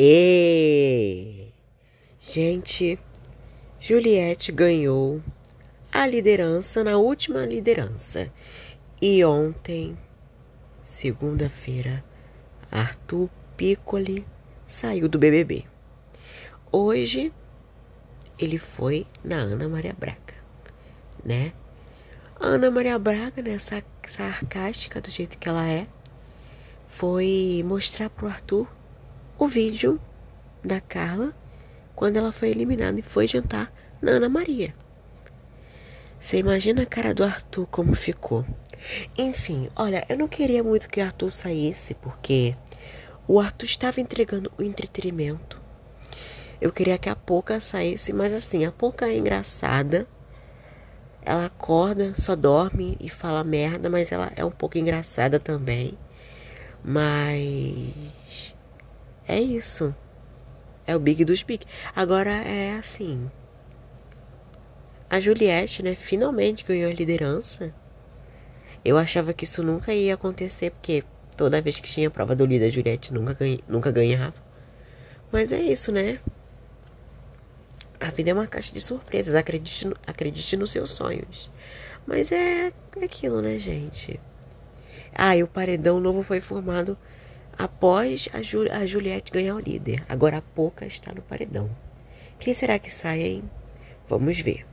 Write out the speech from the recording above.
E gente, Juliette ganhou a liderança na última liderança. E ontem, segunda-feira, Arthur Piccoli saiu do BBB. Hoje ele foi na Ana Maria Braga, né? Ana Maria Braga, né, sarcástica do jeito que ela é, foi mostrar pro Arthur o vídeo da Carla quando ela foi eliminada e foi jantar na Ana Maria. Você imagina a cara do Arthur como ficou. Enfim, olha, eu não queria muito que o Arthur saísse porque o Arthur estava entregando o entretenimento. Eu queria que a Pouca saísse, mas assim, a Pouca é engraçada. Ela acorda, só dorme e fala merda, mas ela é um pouco engraçada também. Mas é isso. É o Big dos Big. Agora é assim. A Juliette, né, finalmente ganhou a liderança. Eu achava que isso nunca ia acontecer, porque toda vez que tinha prova do líder, a Juliette nunca, ganha, nunca ganhava. Mas é isso, né? A vida é uma caixa de surpresas. Acredite, acredite nos seus sonhos. Mas é aquilo, né, gente? Ah, e o paredão novo foi formado após a, Ju, a Juliette ganhar o líder. Agora a Pouca está no paredão. Quem será que sai, hein? Vamos ver.